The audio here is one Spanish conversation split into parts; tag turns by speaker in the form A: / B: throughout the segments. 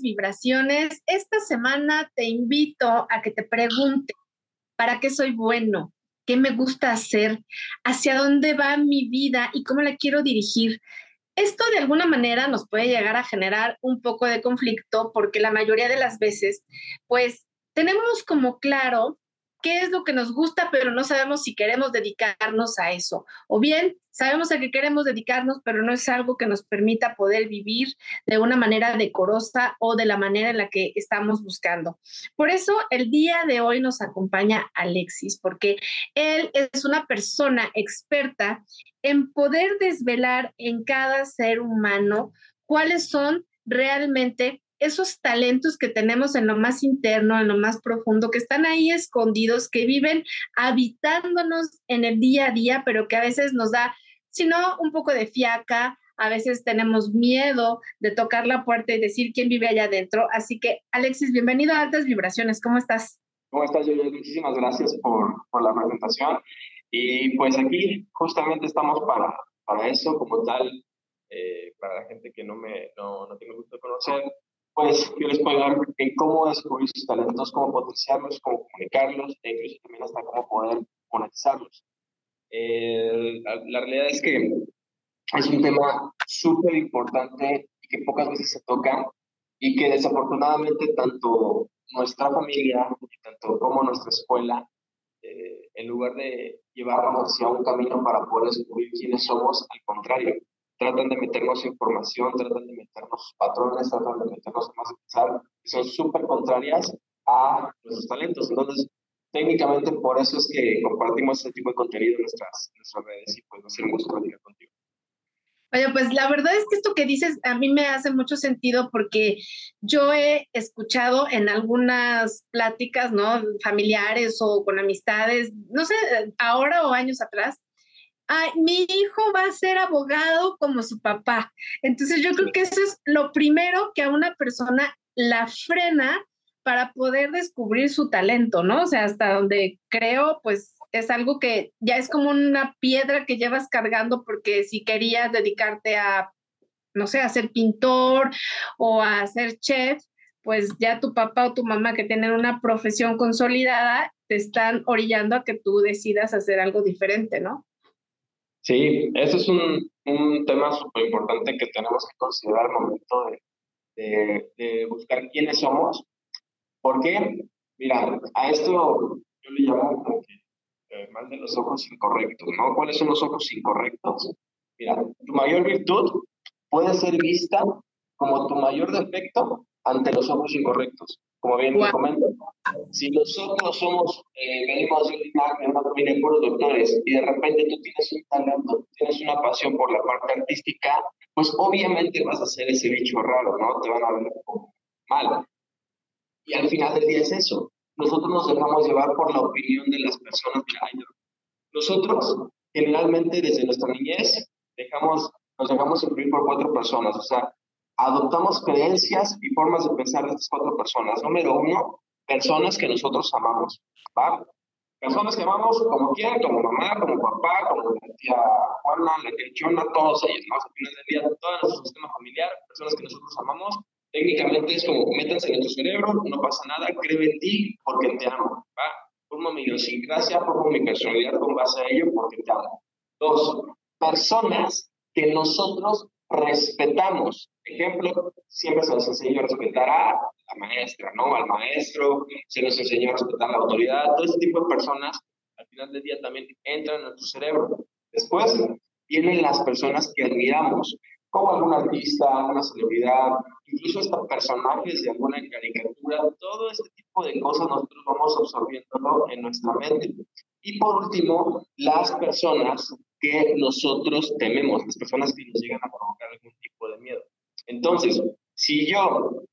A: Vibraciones. Esta semana te invito a que te pregunte, ¿para qué soy bueno? ¿Qué me gusta hacer? ¿Hacia dónde va mi vida y cómo la quiero dirigir? Esto de alguna manera nos puede llegar a generar un poco de conflicto porque la mayoría de las veces, pues tenemos como claro qué es lo que nos gusta, pero no sabemos si queremos dedicarnos a eso. O bien sabemos a qué queremos dedicarnos, pero no es algo que nos permita poder vivir de una manera decorosa o de la manera en la que estamos buscando. Por eso el día de hoy nos acompaña Alexis, porque él es una persona experta en poder desvelar en cada ser humano cuáles son realmente esos talentos que tenemos en lo más interno, en lo más profundo, que están ahí escondidos, que viven habitándonos en el día a día, pero que a veces nos da, si no, un poco de fiaca, a veces tenemos miedo de tocar la puerta y decir quién vive allá adentro. Así que, Alexis, bienvenido a Altas Vibraciones. ¿Cómo estás?
B: ¿Cómo estás, Yoyo? Muchísimas gracias por, por, la presentación. Y pues aquí justamente estamos para, para eso, como tal, eh, para la gente que no me no, no tiene gusto conocer, pues yo les puedo hablar cómo descubrir sus talentos, cómo potenciarlos, cómo comunicarlos e incluso también hasta cómo poder monetizarlos. la, realidad es que es un tema súper importante y que pocas veces se toca y que desafortunadamente tanto nuestra familia tanto como nuestra escuela, eh, en lugar de llevarnos hacia un camino para poder descubrir quiénes somos, al contrario, tratan de meternos información, tratan de meternos patrones, tratan de meternos más pensar, que son súper contrarias a nuestros talentos. Entonces, técnicamente por eso es que compartimos este tipo de contenido en nuestras, redes y pues un gusto platicar contigo.
A: Oye, pues la verdad es que esto que dices a mí me hace mucho sentido porque yo he escuchado en algunas pláticas, ¿no? Familiares o con amistades, no sé, ahora o años atrás, mi hijo va a ser abogado como su papá. Entonces yo creo que eso es lo primero que a una persona la frena para poder descubrir su talento, ¿no? O sea, hasta donde creo, pues es algo que ya es como una piedra que llevas cargando porque si querías dedicarte a, no sé, a ser pintor o a ser chef, pues ya tu papá o tu mamá que tienen una profesión consolidada te están orillando a que tú decidas hacer algo diferente, ¿no?
B: Sí, ese es un, un tema súper importante que tenemos que considerar al momento de, de, buscar quiénes somos. Porque, mira, a esto yo le llamo como que eh, mal de los ojos incorrectos, ¿no? ¿Cuáles son los ojos incorrectos? Mira, tu mayor virtud puede ser vista como tu mayor defecto ante los ojos incorrectos. Como bien te comento, si nosotros somos, eh, venimos de una familia de puros doctores y de repente tú tienes un talento, tienes una pasión por la parte artística, pues obviamente vas a ser ese bicho raro, ¿no? Te van a ver mal. Y al final del día es eso. Nosotros nos dejamos llevar por la opinión de las personas que hay. Nosotros, generalmente, desde nuestra niñez, dejamos, nos dejamos influir por cuatro personas. O sea, adoptamos creencias y formas de pensar de estas cuatro personas. Número uno, personas que nosotros amamos, ¿va? Personas que amamos como quieran, como mamá, como papá, como la tía Juana, la tía Chona, todos ellos, ¿no? Al final del día, todo nuestro sistema familiar, personas que nosotros amamos, técnicamente es como, métanse en tu cerebro, no pasa nada, cree en ti porque te amo, ¿va? Formo mi idiosincrasia, formo mi personalidad con base a ello porque te amo. Dos, personas que nosotros respetamos. Ejemplo, siempre se nos enseñó a respetar a la maestra, ¿no? Al maestro, se nos enseñó a respetar a la autoridad, todo ese tipo de personas al final del día también entran en nuestro cerebro. Después vienen las personas que admiramos, como algún artista, alguna celebridad, incluso hasta personajes de alguna caricatura, todo este tipo de cosas nosotros vamos absorbiéndolo en nuestra mente. Y por último, las personas que nosotros tememos, las personas que nos llegan a provocar algún tipo de miedo. Entonces, si yo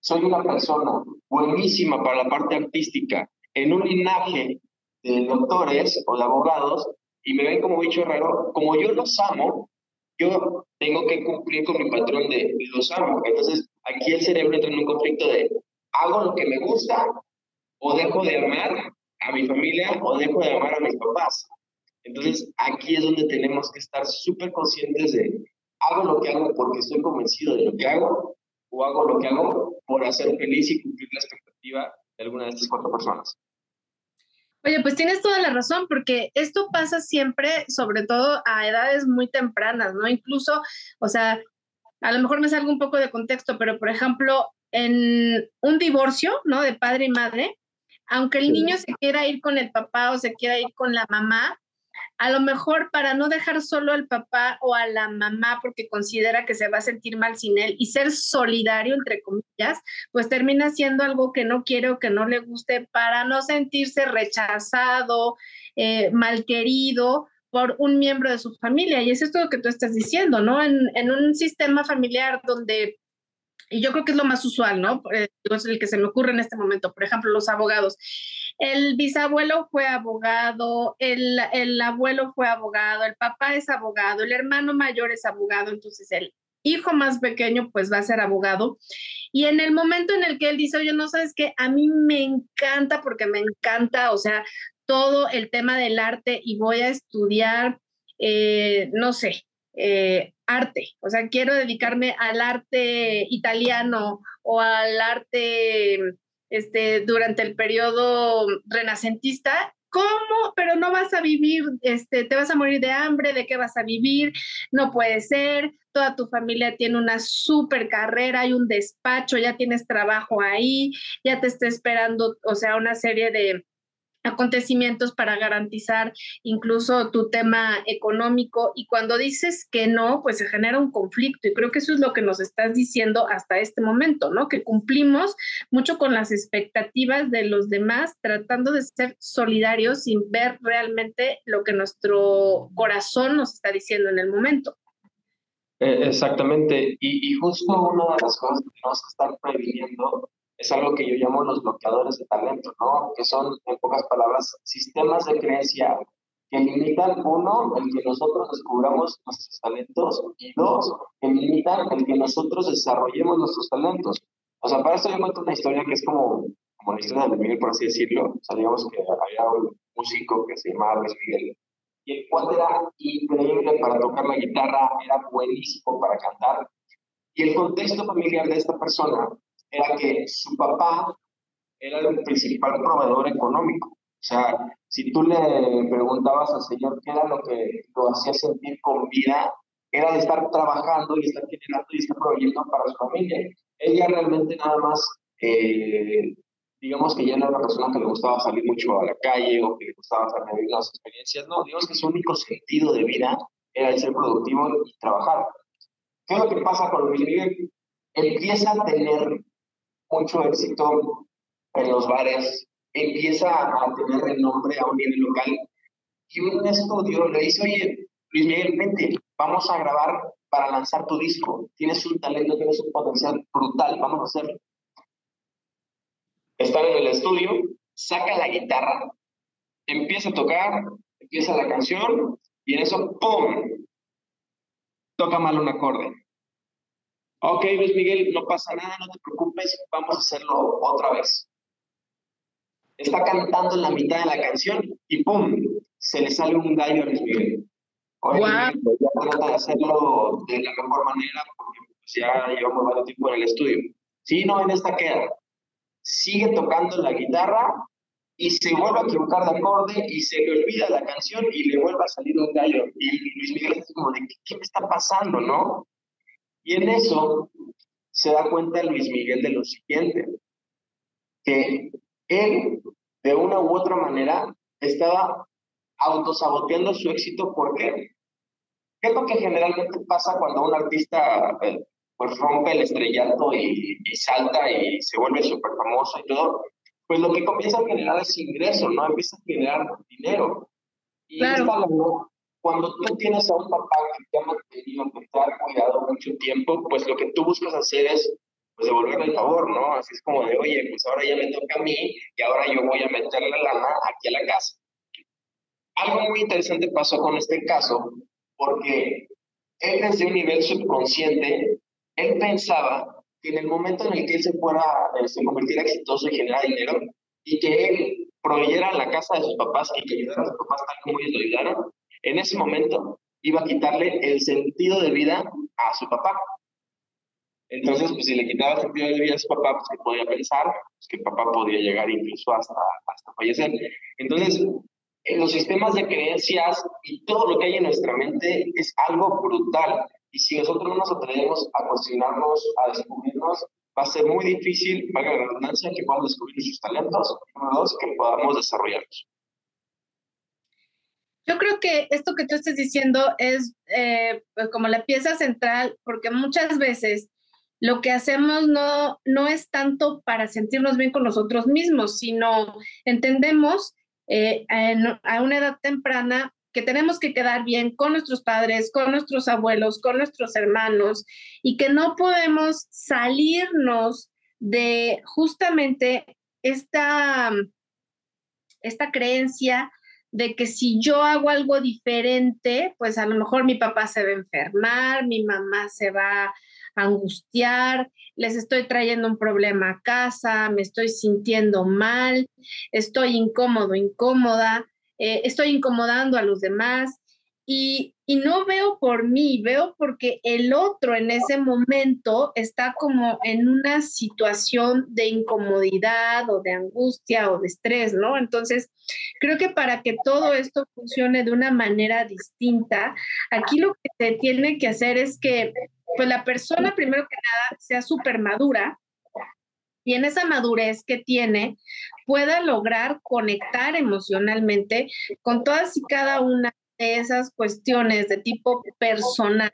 B: soy una persona buenísima para la parte artística en un linaje de doctores o de abogados y me ven como bicho raro, como yo los amo, yo tengo que cumplir con mi patrón de los amo. Entonces, aquí el cerebro entra en un conflicto de hago lo que me gusta o dejo de amar a mi familia o dejo de amar a mis papás. Entonces, aquí es donde tenemos que estar súper conscientes de, hago lo que hago porque estoy convencido de lo que hago, o hago lo que hago por hacer feliz y cumplir la expectativa de alguna de estas cuatro personas.
A: Oye, pues tienes toda la razón, porque esto pasa siempre, sobre todo a edades muy tempranas, ¿no? Incluso, o sea, a lo mejor me salgo un poco de contexto, pero por ejemplo, en un divorcio, ¿no? De padre y madre, aunque el niño se quiera ir con el papá o se quiera ir con la mamá, a lo mejor para no dejar solo al papá o a la mamá porque considera que se va a sentir mal sin él y ser solidario, entre comillas, pues termina siendo algo que no quiere o que no le guste para no sentirse rechazado, eh, mal querido por un miembro de su familia. Y es todo lo que tú estás diciendo, ¿no? En un sistema familiar donde y yo creo que es lo más usual, ¿no? Eh, es el que se me ocurre en este momento, por ejemplo, los abogados. El bisabuelo fue abogado, el, el abuelo fue abogado, el papá es abogado, el hermano mayor es abogado, entonces el hijo más pequeño pues va a ser abogado. Y en el momento en el que él dice, oye, no sabes qué, a mí me encanta porque me encanta, o sea, todo el tema del arte y voy a estudiar, eh, no sé, eh, arte, o sea, quiero dedicarme al arte italiano o al arte este, durante el periodo renacentista, ¿cómo? Pero no vas a vivir, este, te vas a morir de hambre, ¿de qué vas a vivir? No puede ser, toda tu familia tiene una super carrera, hay un despacho, ya tienes trabajo ahí, ya te está esperando, o sea, una serie de, acontecimientos para garantizar incluso tu tema económico y cuando dices que no, pues se genera un conflicto y creo que eso es lo que nos estás diciendo hasta este momento, ¿no? Que cumplimos mucho con las expectativas de los demás tratando de ser solidarios sin ver realmente lo que nuestro corazón nos está diciendo en el momento.
B: Eh, exactamente, y, justo una de las cosas que tenemos que estar previniendo es algo que yo llamo los bloqueadores de talento, ¿no? Que son, en pocas palabras, sistemas de creencia que limitan, uno, el que nosotros descubramos nuestros talentos y dos, que limitan el que nosotros desarrollemos nuestros talentos. O sea, para esto yo cuento una historia que es como, como la historia de Miguel, por así decirlo. O que había un músico que se llamaba Luis Miguel y el cual era increíble para tocar la guitarra, era buenísimo para cantar. Y el contexto familiar de esta persona era que su papá era el principal proveedor económico. O sea, si tú le preguntabas al Señor qué era lo que lo hacía sentir con vida, era de estar trabajando y estar generando y estar proveyendo para su familia. Ella realmente nada más, eh, digamos que ya no era una persona que le gustaba salir mucho a la calle o que le gustaba vivir las experiencias, no, digamos que su único sentido de vida era el ser productivo y trabajar. ¿Qué es lo que pasa con Luis Miguel? Empieza a tener mucho éxito en los bares, empieza a tener renombre a un nivel local. Y un estudio le dice, oye, Luis Miguel, vente, vamos a grabar para lanzar tu disco. Tienes un talento, tienes un potencial brutal, vamos a hacerlo. Están en el estudio, saca la guitarra, empieza a tocar, empieza la canción y en eso, ¡pum! Toca mal un acorde. Ok, Luis Miguel, no pasa nada, no te preocupes, vamos a hacerlo otra vez. Está cantando en la mitad de la canción y ¡pum! Se le sale un gallo a Luis Miguel. Oye, pues ya trata de hacerlo de la mejor manera porque pues, ya llevamos varios tiempo en el estudio. Sí, no, en esta queda. Sigue tocando la guitarra y se vuelve a equivocar de acorde y se le olvida la canción y le vuelve a salir un gallo. Y Luis Miguel es como de, qué me está pasando, no? Y en eso se da cuenta Luis Miguel de lo siguiente, que él, de una u otra manera, estaba autosaboteando su éxito. ¿Por qué? ¿Qué es lo que generalmente pasa cuando un artista eh, pues rompe el estrellato y, salta y se vuelve súper famoso y todo? Pues lo que comienza a generar es ingreso, ¿no? Empieza a generar dinero. Y claro cuando tú tienes a un papá que te ha mantenido, que te ha cuidado mucho tiempo, pues lo que tú buscas hacer es pues devolverle el favor, ¿no? Así es como de, oye, pues ahora ya me toca a mí y ahora yo voy a meterle la lana aquí a la casa. Algo muy interesante pasó con este caso, porque él desde un nivel subconsciente, él pensaba que en el momento en el que él se fuera, eh, se convirtiera exitoso y generara dinero, y que él proveyera la casa de sus papás y que ayudara a sus papás tal como ellos lo ayudaron, en ese momento iba a quitarle el sentido de vida a su papá. Entonces, pues si le quitaba sentido de vida a su papá, pues que podía pensar, pues, que papá podía llegar incluso hasta, hasta fallecer. Entonces, en los sistemas de creencias y todo lo que hay en nuestra mente es algo brutal. Y si nosotros no nos atrevemos a cuestionarnos, a descubrirnos, va a ser muy difícil, valga la redundancia, que podamos descubrir sus talentos, y número que podamos desarrollarlos.
A: Yo creo que esto que tú estás diciendo es eh, pues, como la pieza central, porque muchas veces lo que hacemos no, no es tanto para sentirnos bien con nosotros mismos, sino entendemos eh, a una edad temprana que tenemos que quedar bien con nuestros padres, con nuestros abuelos, con nuestros hermanos y que no podemos salirnos de justamente esta, esta creencia de que si yo hago algo diferente, pues a lo mejor mi papá se va a enfermar, mi mamá se va a angustiar, les estoy trayendo un problema a casa, me estoy sintiendo mal, estoy incómodo, incómoda, eh, estoy incomodando a los demás. Y, no veo por mí, veo porque el otro en ese momento está como en una situación de incomodidad o de angustia o de estrés, ¿no? Entonces, creo que para que todo esto funcione de una manera distinta, aquí lo que se tiene que hacer es que pues la persona primero que nada sea súper madura y en esa madurez que tiene pueda lograr conectar emocionalmente con todas y cada una de esas cuestiones de tipo personal,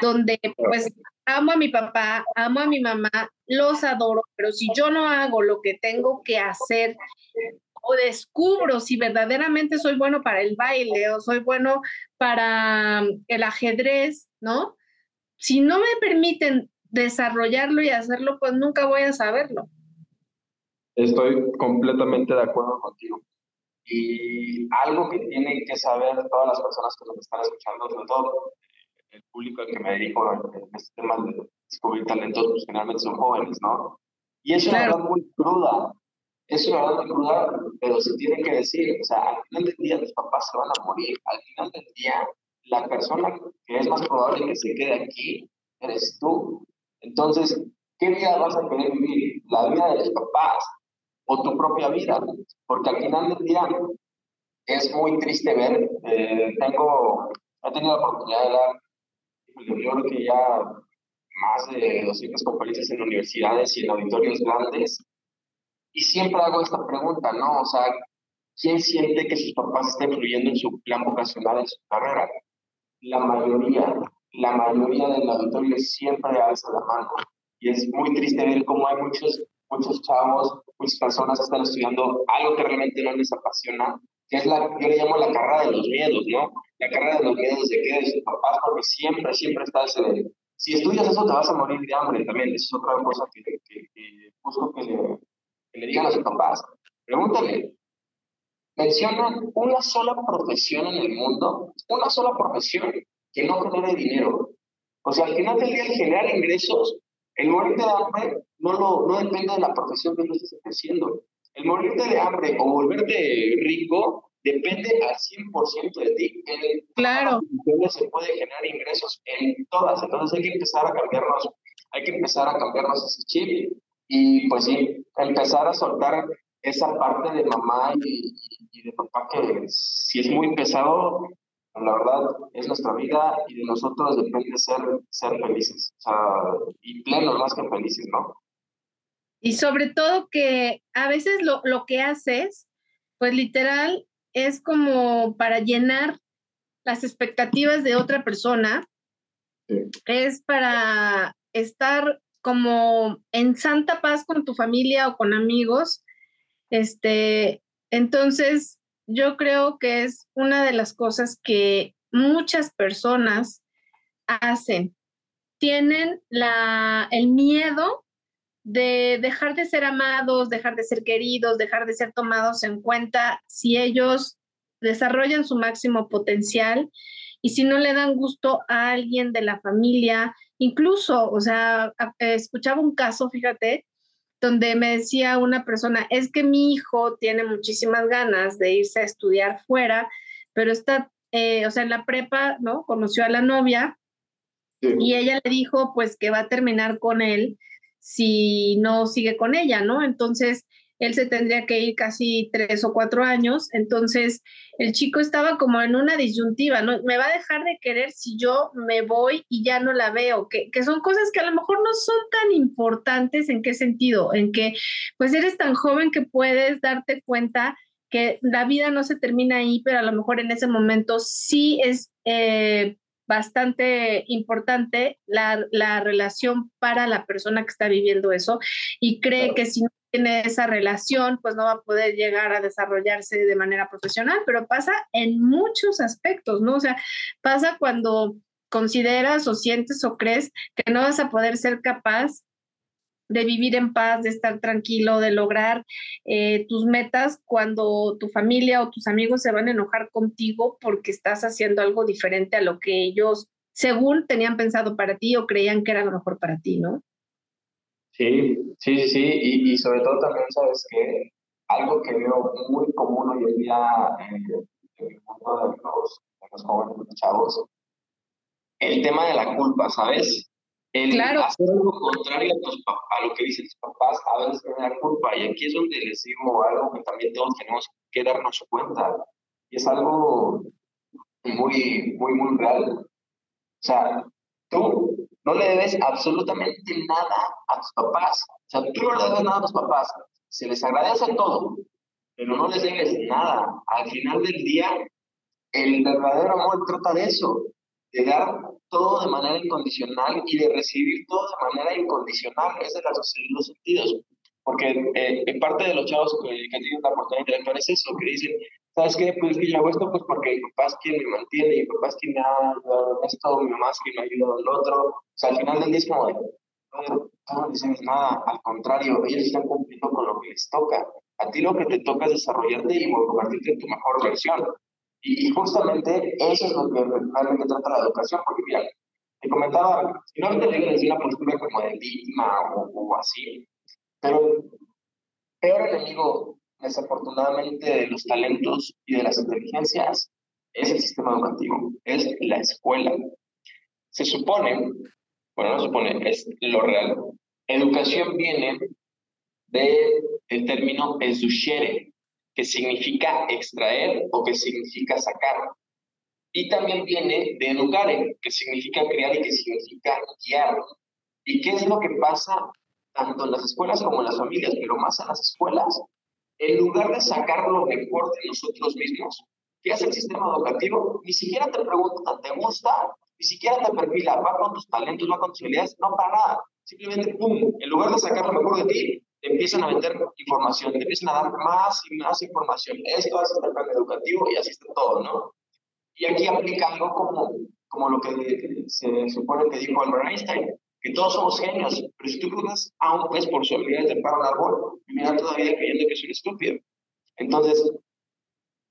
A: donde pues amo a mi papá, amo a mi mamá, los adoro, pero si yo no hago lo que tengo que hacer o descubro si verdaderamente soy bueno para el baile o soy bueno para el ajedrez, ¿no? si no me permiten desarrollarlo y hacerlo, pues nunca voy a saberlo.
B: Estoy completamente de acuerdo contigo. Y algo que tienen que saber todas las personas que nos están escuchando, sobre todo el público al que me dirijo en este tema de descubrir talentos, pues generalmente son jóvenes, ¿no? Y es una verdad muy cruda, es una verdad muy cruda, pero se tiene que decir, o sea, al final del día los papás se van a morir, al final del día la persona que es más probable que se quede aquí eres tú. Entonces, ¿qué vida vas a querer vivir? ¿La vida de los papás o tu propia vida? Porque al final del día es muy triste ver, eh, tengo, he tenido la oportunidad de dar, yo creo que ya más de 200 conferencias en universidades y en auditorios grandes, y siempre hago esta pregunta, ¿no? O sea, ¿quién siente que sus papás están influyendo en su plan vocacional, en su carrera? la mayoría, la mayoría del auditorio siempre alza la mano. Y es muy triste ver cómo hay muchos, muchos chavos, muchas personas que están estudiando algo que realmente no les apasiona, que es la, yo le llamo la carrera de los miedos, ¿no? La carrera de los miedos de qué, de sus papás, porque siempre, siempre estás en Si estudias eso, te vas a morir de hambre también. Esa es otra cosa que, que, que busco que le, que le digan a sus papás. Pregúntale, mencionan una sola profesión en el mundo, una sola profesión que no genere dinero. O sea, al final del día, generar ingresos, el morirte de hambre no, lo, no depende de la profesión que tú estés ejerciendo. El morirte de hambre o volverte rico depende al 100% de ti.
A: En claro.
B: Se puede generar ingresos en todas. Entonces hay que empezar a cambiarnos, hay que empezar a cambiarnos ese chip y pues sí, empezar a soltar esa parte de mamá y, de papá que si es muy pesado, la verdad es nuestra vida y de nosotros depende ser, ser felices, o sea, y plenos más que felices, ¿no?
A: Y sobre todo que a veces lo, lo que haces, pues literal, es como para llenar las expectativas de otra persona, es para estar como en santa paz con tu familia o con amigos este, entonces, yo creo que es una de las cosas que muchas personas hacen. Tienen la, el miedo de dejar de ser amados, dejar de ser queridos, dejar de ser tomados en cuenta si ellos desarrollan su máximo potencial y si no le dan gusto a alguien de la familia, incluso, o sea, escuchaba un caso, fíjate, donde me decía una persona, es que mi hijo tiene muchísimas ganas de irse a estudiar fuera, pero está, eh, o sea, en la prepa, ¿no? Conoció a la novia Y ella le dijo pues que va a terminar con él si no sigue con ella, ¿no? Entonces, él se tendría que ir casi tres o cuatro años, entonces el chico estaba como en una disyuntiva, ¿no? Me va a dejar de querer si yo me voy y ya no la veo, que, que son cosas que a lo mejor no son tan importantes, ¿en qué sentido? En que pues eres tan joven que puedes darte cuenta que la vida no se termina ahí, pero a lo mejor en ese momento sí es... Eh, bastante importante la, la, relación para la persona que está viviendo eso y cree que si no tiene esa relación, pues no va a poder llegar a desarrollarse de manera profesional, pero pasa en muchos aspectos, ¿no? O sea, pasa cuando consideras o sientes o crees que no vas a poder ser capaz de vivir en paz, de estar tranquilo, de lograr eh, tus metas cuando tu familia o tus amigos se van a enojar contigo porque estás haciendo algo diferente a lo que ellos, según tenían pensado para ti o creían que era lo mejor para ti, ¿no?
B: Sí, sí, sí, y, y sobre todo también sabes que algo que veo muy común hoy en día en, el mundo de los, de los jóvenes, los chavos, el tema de la culpa, ¿sabes? El
A: claro.
B: hacer algo contrario a, tus, a lo que dicen tus papás, a veces tener culpa. Y aquí es donde les digo algo que también todos tenemos que darnos cuenta. Y es algo muy, muy, muy real. O sea, tú no le debes absolutamente nada a tus papás. O sea, tú no le debes nada a tus papás. Se les agradece todo, pero no les debes nada. Al final del día, el verdadero amor trata de eso, de dar todo de manera incondicional y de recibir todo de manera incondicional. Ese es los sentidos. Porque eh, en parte de los chavos que, que tienen la oportunidad de intelectual es eso, que dicen, ¿sabes qué? Pues yo hago esto pues porque mi papá es quien me mantiene, mi papá es quien me ha ayudado en esto, mi mamá es quien me ha ayudado en lo otro. O sea, al final del día es como de, no, no les nada, al contrario, ellos están cumpliendo con lo que les toca. A ti lo que te toca es desarrollarte y convertirte en tu mejor versión. Y, justamente eso es lo que realmente trata la educación, porque mira, te comentaba, si no te digo decir una postura como de víctima o, o así, pero peor enemigo, desafortunadamente, de los talentos y de las inteligencias es el sistema educativo, es la escuela. Se supone, bueno, no se supone, es lo real. Educación viene del el término educere, que significa extraer o que significa sacar. Y también viene de educare, que significa crear y que significa guiar. ¿Y qué es lo que pasa tanto en las escuelas como en las familias, pero más en las escuelas? En lugar de sacar lo mejor de nosotros mismos, ¿qué hace el sistema educativo? Ni siquiera te pregunta, ¿te gusta? Ni siquiera te perfila, va con tus talentos, va con tus habilidades, no para nada. Simplemente, ¡pum! En lugar de sacar lo mejor de ti, te empiezan a vender información, te empiezan a dar más y más información. Esto hace el plan educativo y así está todo, ¿no? Y aquí aplica algo como, como lo que se supone que dijo Albert Einstein, que todos somos genios, pero si tú cruzas a un pez por su habilidad de trepar un árbol, mira todavía creyendo que un estúpido. Entonces,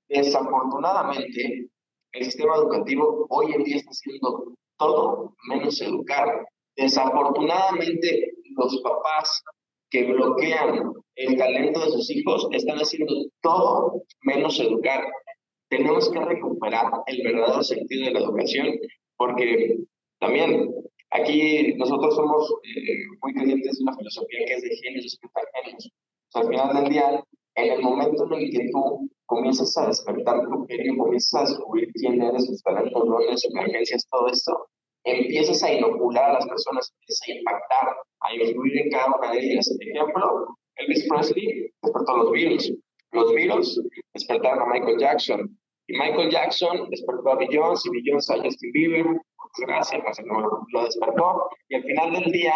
B: desafortunadamente, el sistema educativo hoy en día está haciendo todo menos educar. Desafortunadamente, los papás que bloquean el talento de sus hijos están haciendo todo menos educar. Tenemos que recuperar el verdadero sentido de la educación porque también aquí nosotros somos eh, muy creyentes de una filosofía que es de genios y genios. O sea, al final del día, en el momento en el que tú comienzas a despertar tu genio, comienzas a descubrir quién eres, tus talentos, dones, emergencias, todo esto, empiezas a inocular a las personas, empiezas a impactar, a influir en cada una de ellas. Ejemplo, Elvis Presley despertó los virus. Los virus despertaron a Michael Jackson. Y Michael Jackson despertó a Beyoncé y Beyoncé a Justin Bieber. Gracias, pues, lo despertó. Y al final del día,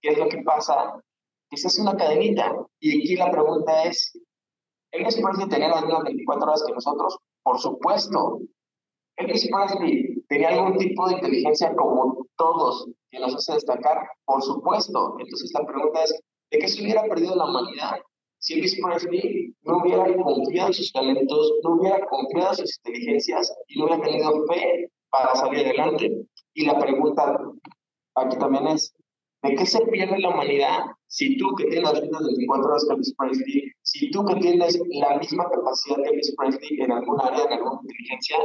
B: ¿qué es lo que pasa? Esa es una cadenita. Y aquí la pregunta es, ¿Elvis Presley tenía las mismas 24 horas que nosotros? Por supuesto. Elvis Presley tenía algún tipo de inteligencia como todos que nos hace destacar, por supuesto. Entonces la pregunta es, ¿de qué se hubiera perdido la humanidad si Elvis Presley no hubiera confiado en sus talentos, no hubiera confiado en sus inteligencias y no hubiera tenido fe para salir adelante? Y la pregunta aquí también es, ¿de qué se pierde la humanidad si tú que tienes las mismas 24 horas que Elvis Presley, si tú que tienes la misma capacidad que Elvis Presley en algún área, en alguna inteligencia,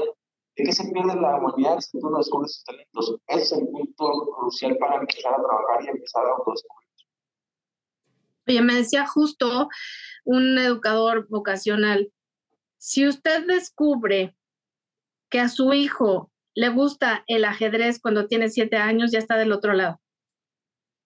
B: ¿De qué se pierde la humanidad si tú no descubres sus talentos? Ese es el punto crucial para empezar a trabajar y empezar a autodescubrir.
A: Oye, me decía justo un educador vocacional, si usted descubre que a su hijo le gusta el ajedrez cuando tiene siete años, ya está del otro lado.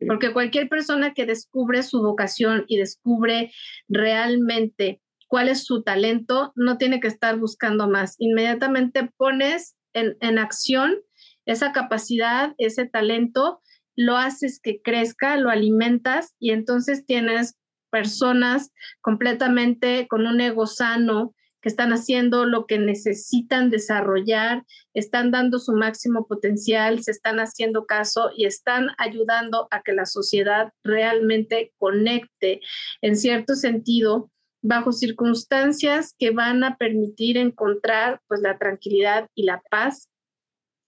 A: Porque cualquier persona que descubre su vocación y descubre realmente cuál es su talento, no tiene que estar buscando más. Inmediatamente pones en, en acción esa capacidad, ese talento, lo haces que crezca, lo alimentas y entonces tienes personas completamente con un ego sano, que están haciendo lo que necesitan desarrollar, están dando su máximo potencial, se están haciendo caso y están ayudando a que la sociedad realmente conecte en cierto sentido bajo circunstancias que van a permitir encontrar pues la tranquilidad y la paz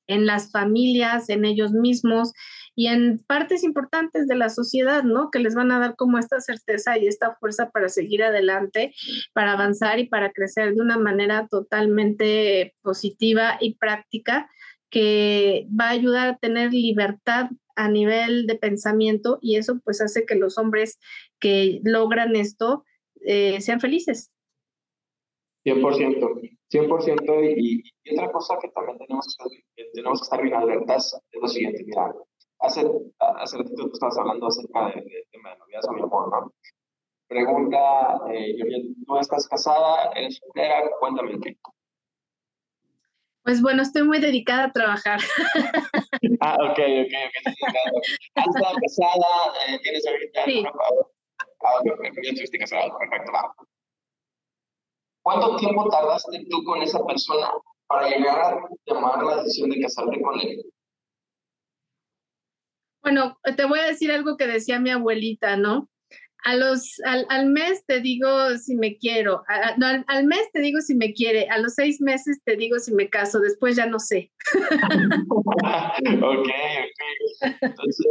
A: en las familias, en ellos mismos y en partes importantes de la sociedad, ¿no? Que les van a dar como esta certeza y esta fuerza para seguir adelante, para avanzar y para crecer de una manera totalmente positiva y práctica que va a ayudar a tener libertad a nivel de pensamiento y eso pues hace que los hombres que logran esto eh, sean felices.
B: 100%, 100%. Y, y, otra cosa que también tenemos que, tenemos que estar bien alertas es lo siguiente, mira, hace, hace ratito tú estabas hablando acerca del de tema de noviazgo, mi amor, ¿no? Pregunta, eh, ¿tú estás casada? ¿Eres soltera? Cuéntame qué.
A: Pues bueno, estoy muy dedicada a trabajar.
B: ah, ok, ok, ok. ¿Has estado casada? Eh, ¿Tienes ahorita? Sí. Ya casada, perfecto. ¿Cuánto tiempo tardaste tú con esa persona para llegar a tomar la decisión de casarte con él?
A: Bueno, te voy a decir algo que decía mi abuelita, ¿no? A los, al, al mes te digo si me quiero, no, al, mes te digo si me quiere, a los seis meses te digo si me caso, después ya no sé.
B: ok, ok. Entonces...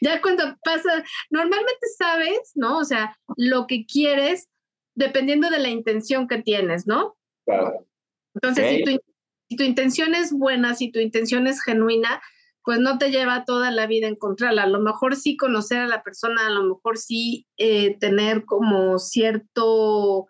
A: ya cuando pasa, normalmente sabes, ¿no? O sea, lo que quieres dependiendo de la intención que tienes, ¿no?
B: Claro.
A: Entonces, si, tu, si tu intención es buena, si tu intención es genuina, pues no te lleva toda la vida encontrarla. A lo mejor sí conocer a la persona, a lo mejor sí eh, tener como cierto,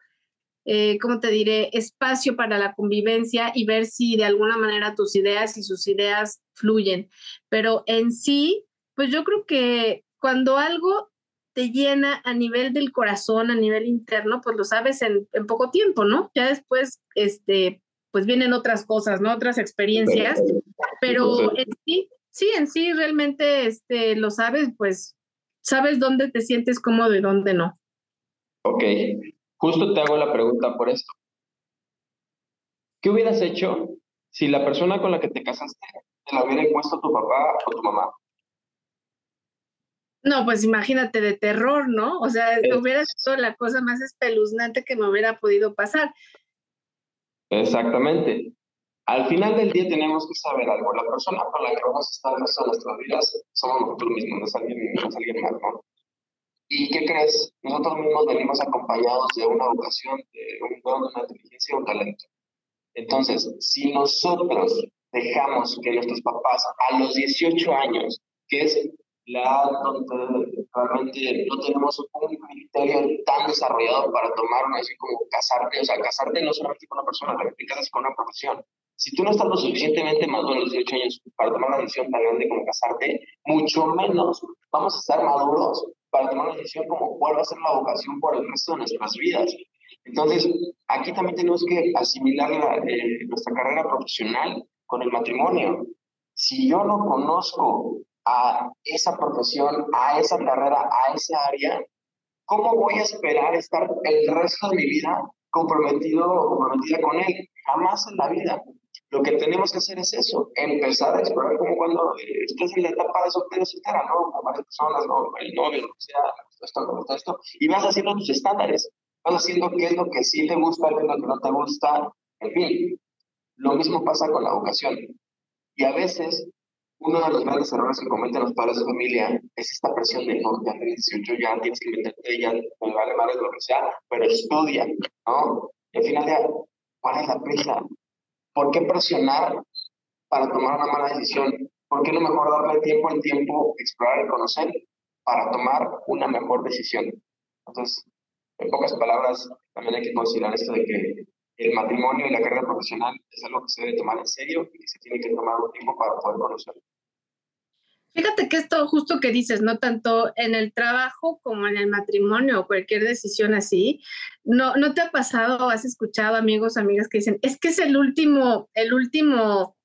A: eh, ¿cómo te diré?, espacio para la convivencia y ver si de alguna manera tus ideas y sus ideas fluyen. Pero en sí, pues yo creo que cuando algo te llena a nivel del corazón, a nivel interno, pues lo sabes en, en poco tiempo, ¿no? Ya después, este, pues vienen otras cosas, ¿no? Otras experiencias, pero en sí sí, en sí realmente este, lo sabes, pues sabes dónde te sientes cómodo y dónde no.
B: Ok, justo te hago la pregunta por esto. ¿Qué hubieras hecho si la persona con la que te casaste te la hubiera impuesto tu papá o tu mamá?
A: No, pues imagínate de terror, ¿no? O sea, hubiera sido la cosa más espeluznante que me hubiera podido pasar.
B: Exactamente. Al final del día tenemos que saber algo. La persona con la que vamos a estar en nuestras vidas somos nosotros mismos, no es alguien, no es alguien más, ¿no? ¿Y qué crees? Nosotros mismos venimos acompañados de una vocación, de un don, de una inteligencia y un talento. Entonces, si nosotros dejamos que nuestros papás a los 18 años, que es la edad donde realmente no tenemos un criterio tan desarrollado para tomar una decisión como casarte, o sea, casarte no solamente con una persona, también te casas con una profesión. Si tú no estás lo suficientemente maduro a los 18 años para tomar una decisión tan grande como casarte, mucho menos vamos a estar maduros para tomar una decisión como cuál va a ser la vocación por el resto de nuestras vidas. Entonces, aquí también tenemos que asimilar eh, nuestra carrera profesional con el matrimonio. Si yo no conozco a esa profesión, a esa carrera, a esa área, ¿cómo voy a esperar estar el resto de mi vida comprometido o comprometida con él? Jamás en la vida. Lo que tenemos que hacer es eso, empezar a explorar como cuando eh, estás en la etapa de soltero soltera, ¿no? Con varias personas, ¿no? El novio, lo que sea, esto, esto, esto, y vas haciendo tus estándares, vas haciendo qué es lo que sí te gusta, qué es lo que no te gusta, en fin. Lo mismo pasa con la vocación. Y a veces, uno de los grandes errores que cometen los padres de familia es esta presión de, no, ya tienes 18, ya tienes que meterte, ya me vale lo que sea, pero estudia, ¿no? Y al final ya, ¿cuál es la prisa? ¿Por qué presionar para tomar una mala decisión? ¿Por qué no mejor darle tiempo al tiempo, explorar y conocer para tomar una mejor decisión? Entonces, en pocas palabras, también hay que considerar esto de que el matrimonio y la carrera profesional es algo que se debe tomar en serio y que se tiene que tomar un tiempo para poder conocerlo.
A: Fíjate que esto justo que dices, no tanto en el trabajo como en el matrimonio o cualquier decisión así, no, no te ha pasado, has escuchado amigos, amigas que dicen, es que es el último, el último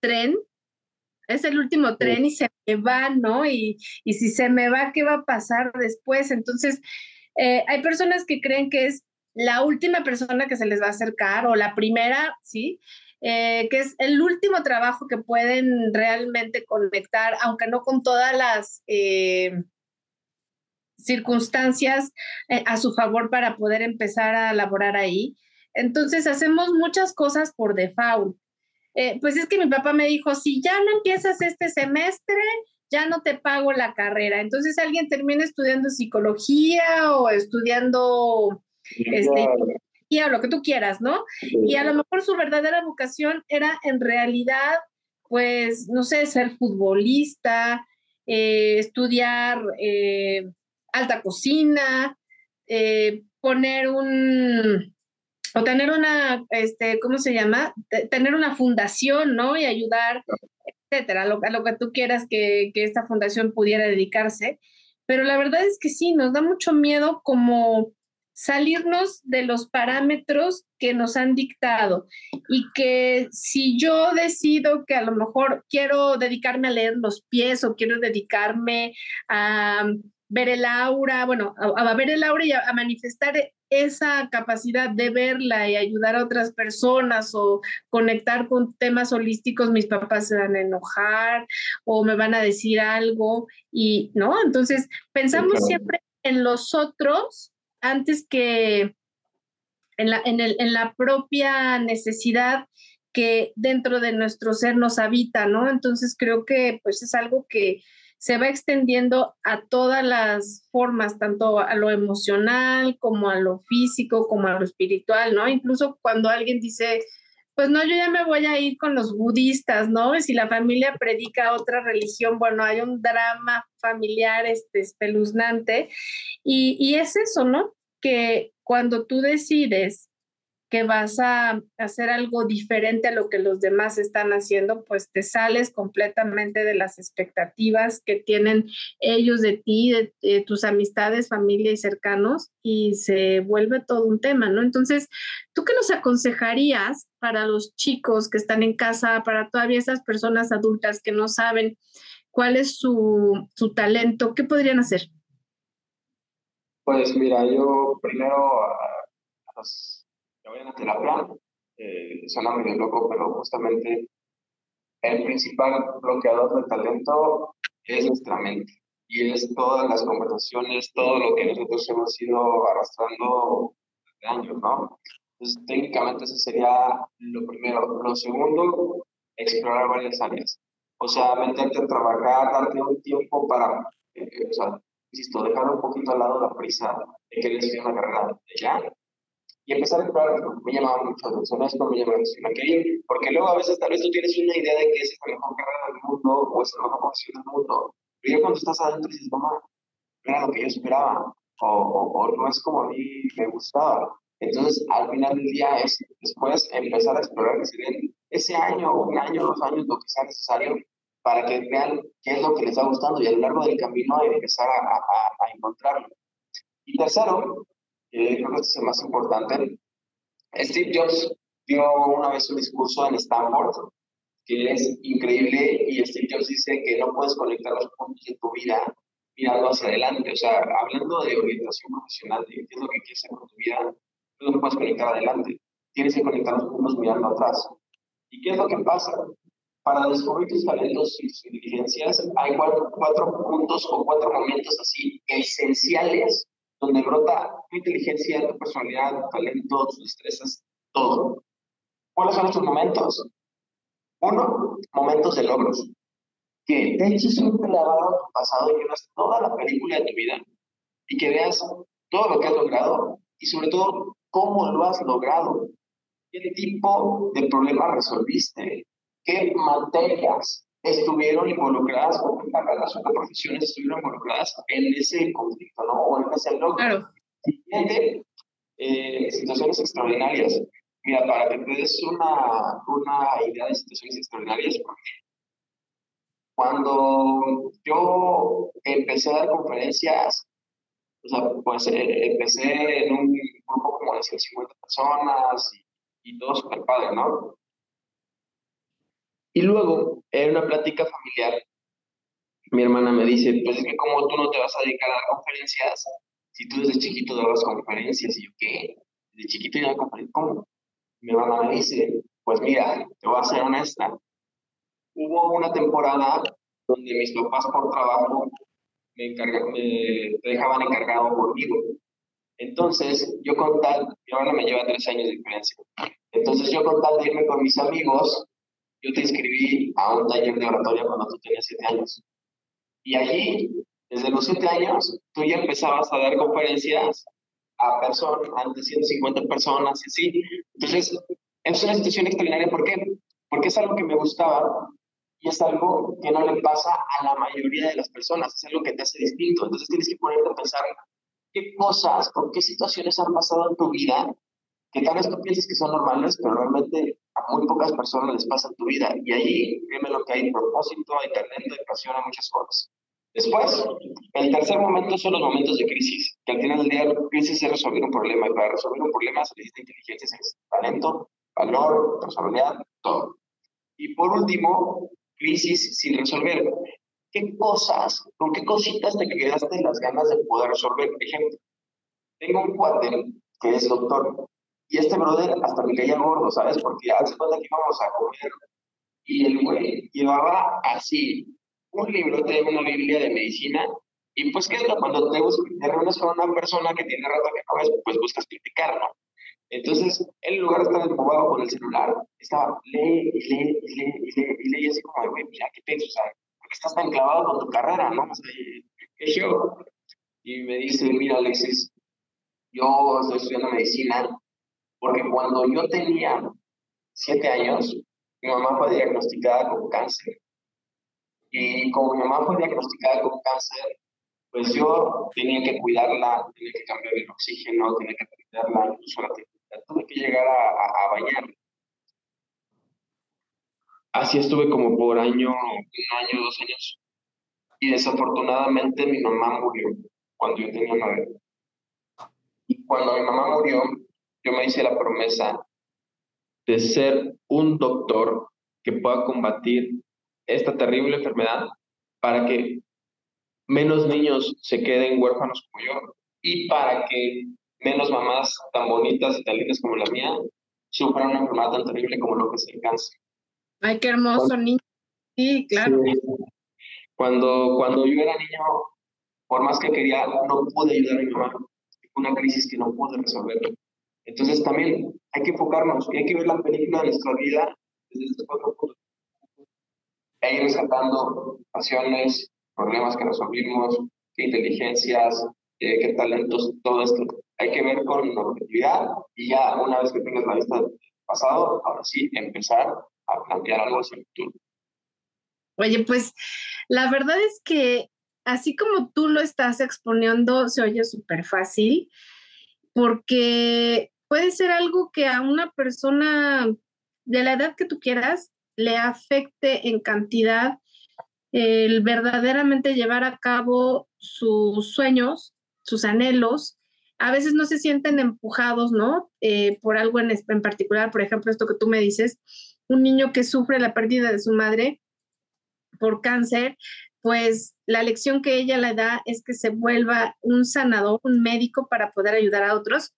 A: tren, es el último tren y se me va, ¿no? Y, y si se me va, ¿qué va a pasar después? Entonces, eh, hay personas que creen que es la última persona que se les va a acercar o la primera, ¿sí? Eh, que es el último trabajo que pueden realmente conectar, aunque no con todas las eh, circunstancias eh, a su favor para poder empezar a laborar ahí. Entonces hacemos muchas cosas por default. pues es que mi papá me dijo, si ya no empiezas este semestre, ya no te pago la carrera. Entonces alguien termina estudiando psicología o estudiando este, o lo que tú quieras, ¿no? Y a lo mejor su verdadera vocación era en realidad, pues, no sé, ser futbolista, eh, estudiar eh, alta cocina, eh, poner un, o tener una, este, ¿cómo se llama? tener una fundación, ¿no? Y ayudar, etcétera, a lo, a lo que tú quieras que, que esta fundación pudiera dedicarse. Pero la verdad es que sí, nos da mucho miedo como salirnos de los parámetros que nos han dictado y que si yo decido que a lo mejor quiero dedicarme a leer los pies o quiero dedicarme a ver el aura, bueno, a, ver el aura y a, manifestar esa capacidad de verla y ayudar a otras personas o conectar con temas holísticos, mis papás se van a enojar o me van a decir algo y, ¿no? Entonces, pensamos siempre en los otros antes que en la, en, el, en la propia necesidad que dentro de nuestro ser nos habita, ¿no? Entonces creo que pues es algo que se va extendiendo a todas las formas, tanto a lo emocional como a lo físico, como a lo espiritual, ¿no? Incluso cuando alguien dice, pues no, yo ya me voy a ir con los budistas, ¿no? Si la familia predica otra religión, bueno, hay un drama familiar este, espeluznante y, y es eso, ¿no? Que cuando tú decides que vas a hacer algo diferente a lo que los demás están haciendo, pues te sales completamente de las expectativas que tienen ellos de ti, de, tus amistades, familia y cercanos, y se vuelve todo un tema, ¿no? Entonces, ¿tú qué nos aconsejarías para los chicos que están en casa, para todavía esas personas adultas que no saben cuál es su, su talento? ¿Qué podrían hacer?
B: Pues mira, yo primero vayan a terapia, eh, suena medio loco, pero justamente el principal bloqueador del talento es nuestra mente y es todas las conversaciones, todo lo que nosotros hemos ido arrastrando de años, ¿no? Entonces, técnicamente eso sería lo primero. Lo segundo, explorar varias áreas. O sea, meterte a trabajar, darte un tiempo para, eh, o sea, insisto, dejar un poquito al lado la prisa de querer estudiar una carrera de ya y empezar a explorar, me llamaba mucho la atención esto, me llamaba la atención aquello, porque luego a veces tal vez tú tienes una idea de que es la mejor carrera del mundo o es la mejor posición del mundo, pero ya cuando estás adentro dices, mamá, no era lo que yo esperaba, o, o, no es como a mí me gustaba. Entonces, al final del día es después empezar a explorar que se ese año, un año, dos años, lo que sea necesario para que vean qué es lo que les está gustando y a lo largo del camino empezar a, a, a encontrarlo. Y tercero, eh, creo que es el más importante. Steve Jobs dio una vez un discurso en Stanford que es increíble y Steve Jobs dice que no puedes conectar los puntos de tu vida mirando hacia adelante. O sea, hablando de orientación profesional, de qué es lo que quieres hacer con tu vida, no puedes conectar adelante. Tienes que conectar los puntos mirando atrás. ¿Y qué es lo que pasa? Para descubrir tus talentos y tus inteligencias hay cuatro puntos o cuatro momentos así esenciales donde brota tu inteligencia, tu personalidad, tu talento, tus destrezas, todo. ¿Cuáles son estos momentos? Uno, momentos de logros. Que te eches un clavado a tu pasado y veas toda la película de tu vida y que veas todo lo que has logrado y sobre todo cómo lo has logrado. qué tipo de problema resolviste, qué materias estuvieron involucradas o carreras o profesiones estuvieron involucradas en ese conflicto, ¿no? O en ese logro. Claro. Siguiente, eh, situaciones extraordinarias. Mira, para que te des una, una idea de situaciones extraordinarias, cuando yo empecé a dar conferencias, o sea, pues eh, empecé en un grupo como de 150 personas y, y todo súper padre, ¿no? Y luego, en una plática familiar, mi hermana me dice, pues es que como tú no te vas a dedicar a dar conferencias, si tú desde chiquito dabas conferencias, y yo, ¿qué? Desde chiquito yo daba conferencias, ¿cómo? Mi hermana me dice, pues mira, te voy a ser honesta, hubo una temporada donde mis papás por trabajo me, me dejaban encargado conmigo. Entonces, yo con tal, mi hermana me lleva tres años de diferencia. Entonces, yo con tal de irme con mis amigos, yo te inscribí a un taller de oratoria cuando tú tenías siete años. Y allí, desde los siete años, tú ya empezabas a dar conferencias a personas, ante 150 personas y así. Entonces, es una situación extraordinaria. ¿Por qué? Porque es algo que me gustaba y es algo que no le pasa a la mayoría de las personas. Es algo que te hace distinto. Entonces, tienes que ponerte a pensar qué cosas o qué situaciones han pasado en tu vida que tal vez tú pienses que son normales, pero realmente muy pocas personas les pasa en tu vida. Y ahí, créeme lo que hay propósito, hay talento, hay pasión, hay muchas cosas. Después, el tercer momento son los momentos de crisis, que al final del día crisis es resolver un problema, y para resolver un problema se necesita inteligencia, se necesita talento, valor, personalidad, todo. Y por último, crisis sin resolver. ¿Qué cosas, con qué cositas te quedaste las ganas de poder resolver? Ejemplo, tengo un cuate que es doctor y este brother hasta me caía gordo, ¿sabes? Porque hace cuenta que íbamos a comer y el güey llevaba así un libro, de una Biblia de medicina. Y pues, ¿qué es lo cuando te, reúnes con una persona que tiene rato que comes, pues buscas criticar, ¿no? Entonces, él en lugar de estar desbobado con el celular, estaba, lee, y lee, y lee, y lee, y lee, y así como, güey, mira, ¿qué piensas? O sea, porque estás tan clavado con tu carrera, ¿no? O sea, ¿qué yo? Y me dice, mira, Alexis, yo estoy estudiando medicina porque cuando yo tenía siete años, mi mamá fue diagnosticada con cáncer. Y como mi mamá fue diagnosticada con cáncer, pues yo tenía que cuidarla, tenía que cambiar el oxígeno, tenía que cuidarla, incluso la temperatura, tuve que llegar a, a, bañarla. Así estuve como por año, un año, dos años. Y desafortunadamente mi mamá murió cuando yo tenía nueve. Y cuando mi mamá murió, yo me hice la promesa de ser un doctor que pueda combatir esta terrible enfermedad para que menos niños se queden huérfanos como yo y para que menos mamás tan bonitas y tan lindas como la mía sufran una enfermedad tan terrible como lo que es el cáncer.
A: Ay, qué hermoso niño. Sí, claro.
B: Cuando, cuando yo era niño, por más que quería, no pude ayudar a mi mamá. Una crisis que no pude resolver. Entonces también hay que enfocarnos y hay que ver la película de nuestra vida desde estos cuatro puntos. E ir rescatando pasiones, problemas que resolvimos, qué inteligencias, qué talentos, todo esto. Hay que ver con objetividad y ya una vez que tengas la vista del pasado, ahora sí empezar a plantear algo hacia el futuro.
A: Oye, pues la verdad es que así como tú lo estás exponiendo, se oye súper fácil porque puede ser algo que a una persona de la edad que tú quieras le afecte en cantidad el verdaderamente llevar a cabo sus sueños, sus anhelos. A veces no se sienten empujados, ¿no? Eh, por algo en, en particular, por ejemplo, esto que tú me dices, un niño que sufre la pérdida de su madre por cáncer, pues la lección que ella le da es que se vuelva un sanador, un médico para poder ayudar a otros.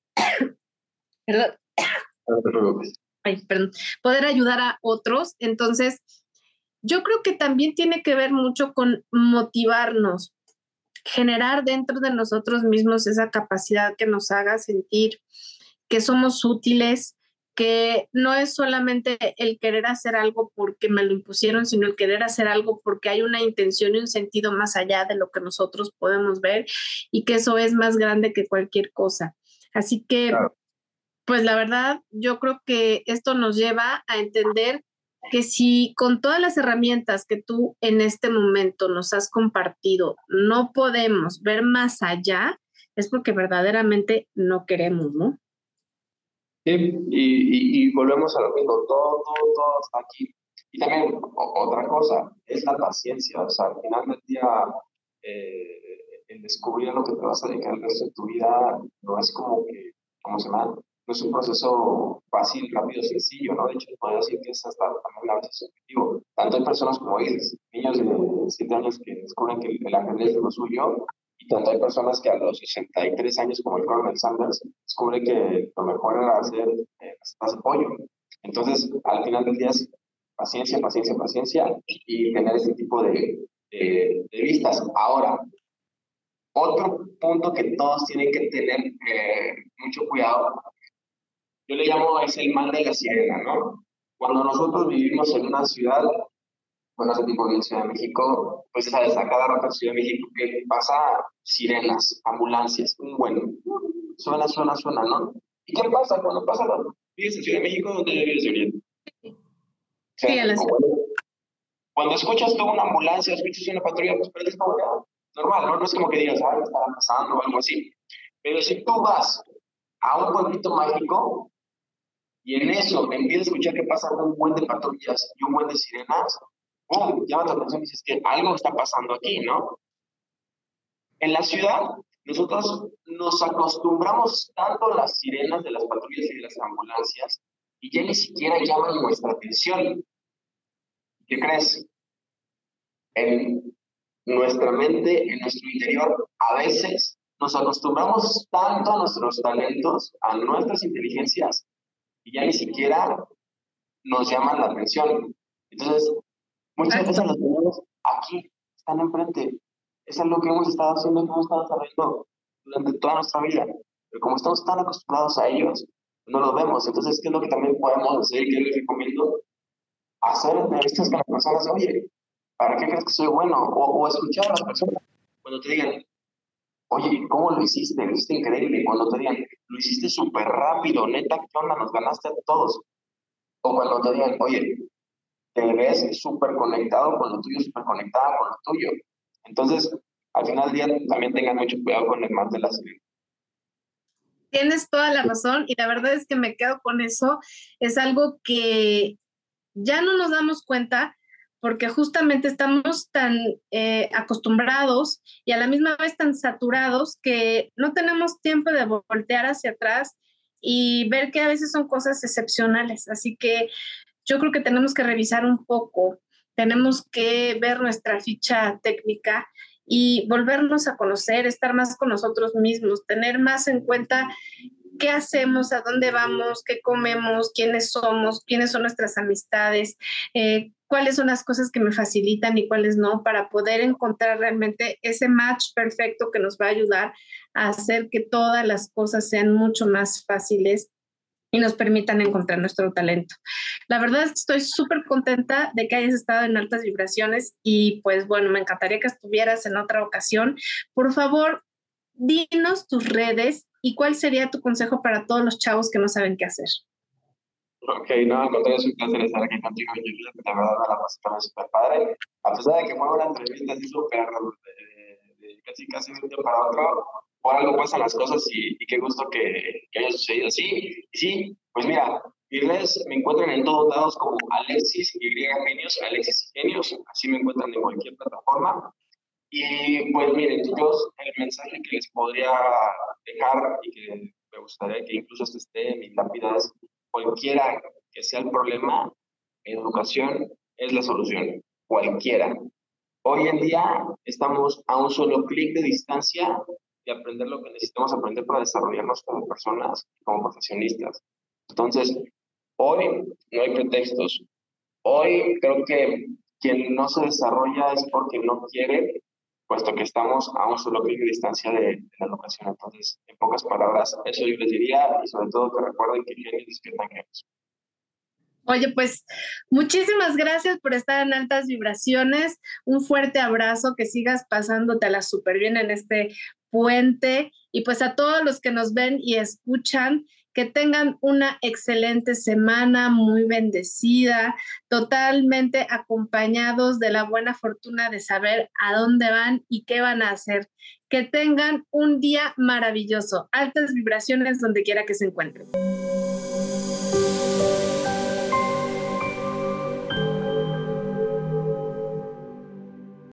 A: Perdón. Ay, perdón. Poder ayudar a otros. Entonces, yo creo que también tiene que ver mucho con motivarnos, generar dentro de nosotros mismos esa capacidad que nos haga sentir que somos útiles, que no es solamente el querer hacer algo porque me lo impusieron, sino el querer hacer algo porque hay una intención y un sentido más allá de lo que nosotros podemos ver y que eso es más grande que cualquier cosa. Así que Pues la verdad, yo creo que esto nos lleva a entender que si con todas las herramientas que tú en este momento nos has compartido no podemos ver más allá, es porque verdaderamente no queremos, ¿no?
B: Sí, y, volvemos a lo mismo, todo, todo, todo está aquí. Y también otra cosa, es la paciencia, o sea, al final del día, eh, el descubrir lo que te vas a dedicar el resto de tu vida no es como que, como se llama? Es un proceso fácil, rápido, sencillo, ¿no? De hecho, podría decir que es hasta también a veces subjetivo. Tanto hay personas como ellos, niños de 7 años que descubren que el ajedrez es lo suyo, y tanto hay personas que a los 63 años, como el Colonel Sanders, descubre que lo mejor era hacer eh, apoyo. Entonces, al final del día es paciencia, paciencia, paciencia y tener ese tipo de, de, vistas. Ahora, otro punto que todos tienen que tener eh, mucho cuidado, yo le llamo es el mal de la sirena, ¿no? Cuando nosotros vivimos en una ciudad bueno, ese tipo de Ciudad de México, pues sabes, a cada rato en Ciudad de México que pasa sirenas, ambulancias, un bueno, suena, suena, suena, ¿no? ¿Y qué pasa cuando pasa? ¿Vives en Ciudad de México donde vives, Julieta?
A: Sí, a la ciudad.
B: Cuando escuchas tú una ambulancia, escuchas una patrulla, pues pero es como normal, ¿no? No es como que digas, ah, está pasando o algo así. Pero si tú vas a un pueblito mágico y en eso empiezas a escuchar que pasa un buen de patrullas y un buen de sirenas, ¡pum! llama la atención y dices que algo está pasando aquí, ¿no? En la ciudad, nosotros nos acostumbramos tanto a las sirenas de las patrullas y de las ambulancias y ya ni siquiera llaman nuestra atención. ¿Qué crees? En nuestra mente, en nuestro interior, a veces nos acostumbramos tanto a nuestros talentos, a nuestras inteligencias, y ya ni siquiera nos llaman la atención. Entonces, Muchas veces los tenemos aquí, están enfrente. Eso es lo que hemos estado haciendo, que hemos estado desarrollando durante toda nuestra vida. Pero como estamos tan acostumbrados a ellos, no los vemos. Entonces, ¿qué es lo que también podemos hacer? ¿Qué les recomiendo? Hacer entrevistas con las personas. Oye, ¿para qué crees que soy bueno? O, escuchar a las personas. Cuando te digan, oye, ¿cómo lo hiciste? Lo hiciste increíble. Cuando te digan, lo hiciste súper rápido, neta, ¿qué onda? Nos ganaste a todos. O cuando te digan, oye, te ves súper conectado con lo tuyo, súper conectada con lo tuyo. Entonces, al final del día, también tengan mucho cuidado con el mal de la sirena.
A: Tienes toda la razón y la verdad es que me quedo con eso. Es algo que ya no nos damos cuenta porque justamente estamos tan eh, acostumbrados y a la misma vez tan saturados que no tenemos tiempo de voltear hacia atrás y ver que a veces son cosas excepcionales. Así que yo creo que tenemos que revisar un poco, tenemos que ver nuestra ficha técnica y volvernos a conocer, estar más con nosotros mismos, tener más en cuenta qué hacemos, a dónde vamos, qué comemos, quiénes somos, quiénes son nuestras amistades, eh, cuáles son las cosas que me facilitan y cuáles no, para poder encontrar realmente ese match perfecto que nos va a ayudar a hacer que todas las cosas sean mucho más fáciles y nos permitan encontrar nuestro talento. La verdad es que estoy súper contenta de que hayas estado en altas vibraciones y pues bueno, me encantaría que estuvieras en otra ocasión. Por favor, dinos tus redes y cuál sería tu consejo para todos los chavos que no saben qué hacer.
B: Ok, no, al contrario, es un placer estar aquí contigo, Julia, que la verdad me la pasé también súper padre. A pesar de que fue una entrevista así súper, de, casi casi de un día para otro, por algo pasan las cosas y, qué gusto que, que, haya sucedido así. Y sí, pues mira, mis redes me encuentran en todos lados como Alexis Y Genios, Alexis y Genios, así me encuentran en cualquier plataforma. Y pues miren, yo el mensaje que les podría dejar y que me gustaría que incluso esté en mis lápidas, cualquiera que sea el problema, educación es la solución, cualquiera. Hoy en día estamos a un solo clic de distancia y aprender lo que necesitamos aprender para desarrollarnos como personas, como profesionistas. Entonces, hoy no hay pretextos. Hoy creo que quien no se desarrolla es porque no quiere, puesto que estamos a un solo clic de distancia de, la educación. Entonces, en pocas palabras, eso yo les diría y sobre todo que recuerden que genios despiertan genios.
A: Oye, pues muchísimas gracias por estar en altas vibraciones. Un fuerte abrazo, que sigas pasándotela súper bien en este puente y pues a todos los que nos ven y escuchan, que tengan una excelente semana, muy bendecida, totalmente acompañados de la buena fortuna de saber a dónde van y qué van a hacer. Que tengan un día maravilloso, altas vibraciones donde quiera que se encuentren.